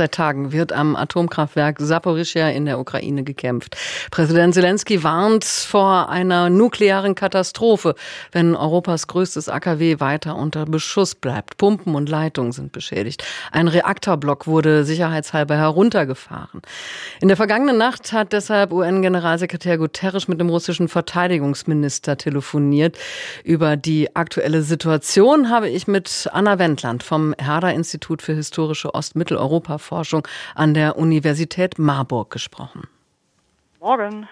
Seit Tagen wird am Atomkraftwerk Saporischia in der Ukraine gekämpft. Präsident Zelensky warnt vor einer nuklearen Katastrophe, wenn Europas größtes AKW weiter unter Beschuss bleibt. Pumpen und Leitungen sind beschädigt. Ein Reaktorblock wurde sicherheitshalber heruntergefahren. In der vergangenen Nacht hat deshalb UN-Generalsekretär Guterres mit dem russischen Verteidigungsminister telefoniert. Über die aktuelle Situation habe ich mit Anna Wendland vom Herder-Institut für historische Ostmitteleuropa Forschung an der Universität Marburg gesprochen. Morgen.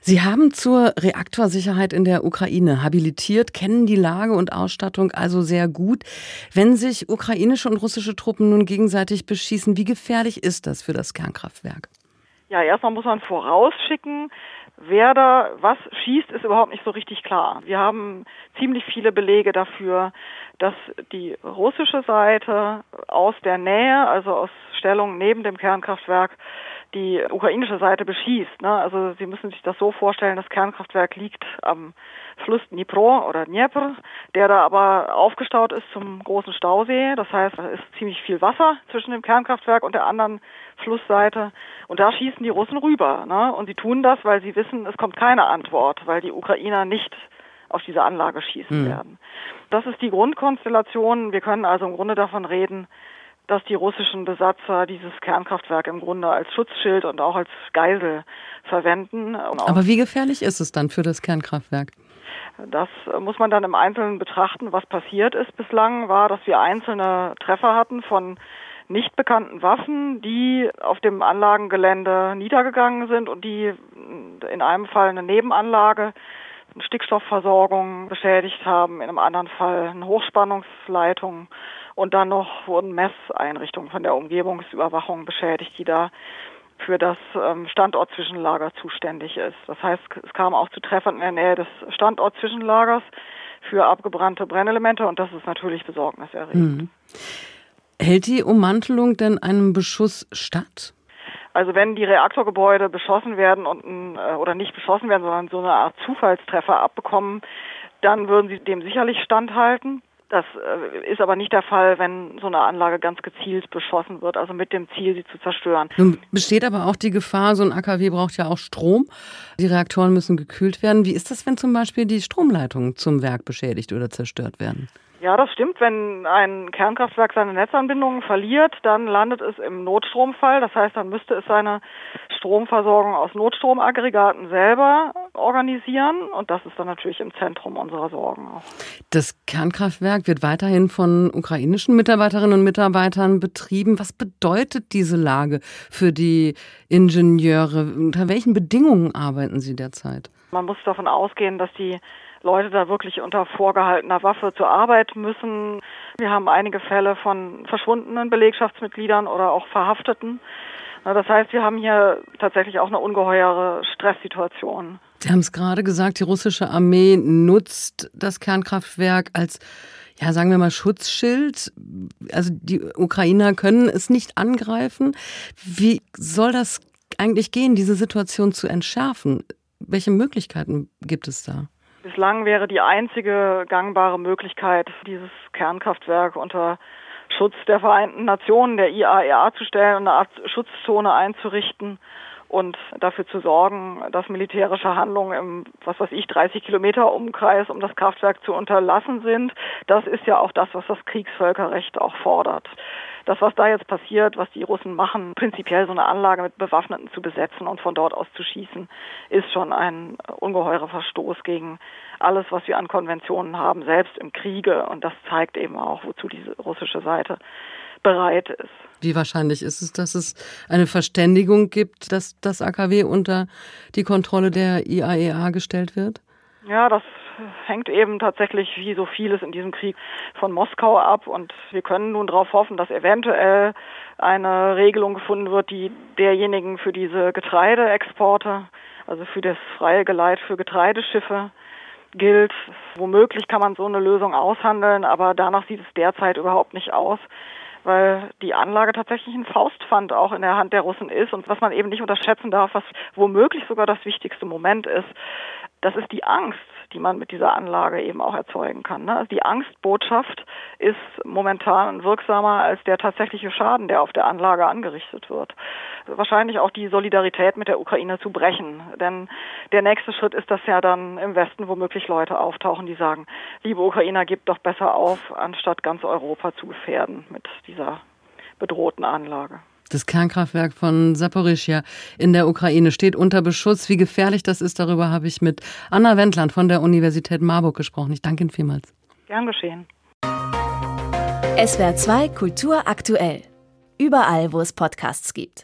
Sie haben zur Reaktorsicherheit in der Ukraine habilitiert, kennen die Lage und Ausstattung also sehr gut. Wenn sich ukrainische und russische Truppen nun gegenseitig beschießen, wie gefährlich ist das für das Kernkraftwerk? Ja, erstmal muss man vorausschicken, wer da was schießt, ist überhaupt nicht so richtig klar. Wir haben ziemlich viele Belege dafür, dass die russische Seite aus der Nähe, also aus Stellung neben dem Kernkraftwerk, die ukrainische Seite beschießt. Ne? Also Sie müssen sich das so vorstellen, das Kernkraftwerk liegt am Fluss Dnipro oder Dnieper, der da aber aufgestaut ist zum großen Stausee. Das heißt, da ist ziemlich viel Wasser zwischen dem Kernkraftwerk und der anderen Flussseite. Und da schießen die Russen rüber. Ne? Und sie tun das, weil sie wissen, es kommt keine Antwort, weil die Ukrainer nicht auf diese Anlage schießen mhm. werden. Das ist die Grundkonstellation. Wir können also im Grunde davon reden, dass die russischen Besatzer dieses Kernkraftwerk im Grunde als Schutzschild und auch als Geisel verwenden. Aber wie gefährlich ist es dann für das Kernkraftwerk? Das muss man dann im Einzelnen betrachten. Was passiert ist bislang, war, dass wir einzelne Treffer hatten von nicht bekannten Waffen, die auf dem Anlagengelände niedergegangen sind und die in einem Fall eine Nebenanlage, eine Stickstoffversorgung beschädigt haben, in einem anderen Fall eine Hochspannungsleitung und dann noch wurden Messeinrichtungen von der Umgebungsüberwachung beschädigt, die da für das ähm, Standortzwischenlager zuständig ist. Das heißt, es kam auch zu Treffern in der Nähe des Standortzwischenlagers für abgebrannte Brennelemente und das ist natürlich besorgniserregend. Mhm. Hält die Ummantelung denn einem Beschuss statt? Also wenn die Reaktorgebäude beschossen werden und äh, oder nicht beschossen werden, sondern so eine Art Zufallstreffer abbekommen, dann würden sie dem sicherlich standhalten. Das äh, ist aber nicht der Fall, wenn so eine Anlage ganz gezielt beschossen wird, also mit dem Ziel, sie zu zerstören. Nun besteht aber auch die Gefahr, so ein AKW braucht ja auch Strom. Die Reaktoren müssen gekühlt werden. Wie ist das, wenn zum Beispiel die Stromleitungen zum Werk beschädigt oder zerstört werden? Ja, das stimmt. Wenn ein Kernkraftwerk seine Netzanbindungen verliert, dann landet es im Notstromfall. Das heißt, dann müsste es seine Stromversorgung aus Notstromaggregaten selber organisieren. Und das ist dann natürlich im Zentrum unserer Sorgen auch. Das Kernkraftwerk wird weiterhin von ukrainischen Mitarbeiterinnen und Mitarbeitern betrieben. Was bedeutet diese Lage für die Ingenieure? Unter welchen Bedingungen arbeiten sie derzeit? Man muss davon ausgehen, dass die Leute da wirklich unter vorgehaltener Waffe zur Arbeit müssen. Wir haben einige Fälle von verschwundenen Belegschaftsmitgliedern oder auch Verhafteten. Das heißt, wir haben hier tatsächlich auch eine ungeheure Stresssituation. Sie haben es gerade gesagt, die russische Armee nutzt das Kernkraftwerk als ja, sagen wir mal, Schutzschild. Also die Ukrainer können es nicht angreifen. Wie soll das eigentlich gehen, diese Situation zu entschärfen? Welche Möglichkeiten gibt es da? Bislang wäre die einzige gangbare Möglichkeit, dieses Kernkraftwerk unter Schutz der Vereinten Nationen, der IAEA, e zu stellen und eine Art Schutzzone einzurichten und dafür zu sorgen, dass militärische Handlungen im, was weiß ich, 30 Kilometer Umkreis um das Kraftwerk zu unterlassen sind. Das ist ja auch das, was das Kriegsvölkerrecht auch fordert. Das, was da jetzt passiert, was die Russen machen, prinzipiell so eine Anlage mit Bewaffneten zu besetzen und von dort aus zu schießen, ist schon ein ungeheurer Verstoß gegen alles, was wir an Konventionen haben, selbst im Kriege. Und das zeigt eben auch, wozu diese russische Seite bereit ist. Wie wahrscheinlich ist es, dass es eine Verständigung gibt, dass das AKW unter die Kontrolle der IAEA e gestellt wird? Ja, das hängt eben tatsächlich wie so vieles in diesem Krieg von Moskau ab und wir können nun darauf hoffen, dass eventuell eine Regelung gefunden wird, die derjenigen für diese Getreideexporte, also für das freie Geleit für Getreideschiffe gilt. Womöglich kann man so eine Lösung aushandeln, aber danach sieht es derzeit überhaupt nicht aus weil die Anlage tatsächlich ein Faustpfand auch in der Hand der Russen ist und was man eben nicht unterschätzen darf, was womöglich sogar das wichtigste Moment ist, das ist die Angst, die man mit dieser Anlage eben auch erzeugen kann. Ne? Also die Angstbotschaft ist momentan wirksamer als der tatsächliche Schaden, der auf der Anlage angerichtet wird. Wahrscheinlich auch die Solidarität mit der Ukraine zu brechen. Denn der nächste Schritt ist, dass ja dann im Westen womöglich Leute auftauchen, die sagen, liebe Ukrainer, gebt doch besser auf, anstatt ganz Europa zu gefährden mit dieser bedrohten Anlage. Das Kernkraftwerk von Saporischia in der Ukraine steht unter Beschuss. Wie gefährlich das ist, darüber habe ich mit Anna Wendland von der Universität Marburg gesprochen. Ich danke Ihnen vielmals. Gern geschehen. SWR 2 Kultur aktuell. Überall, wo es Podcasts gibt.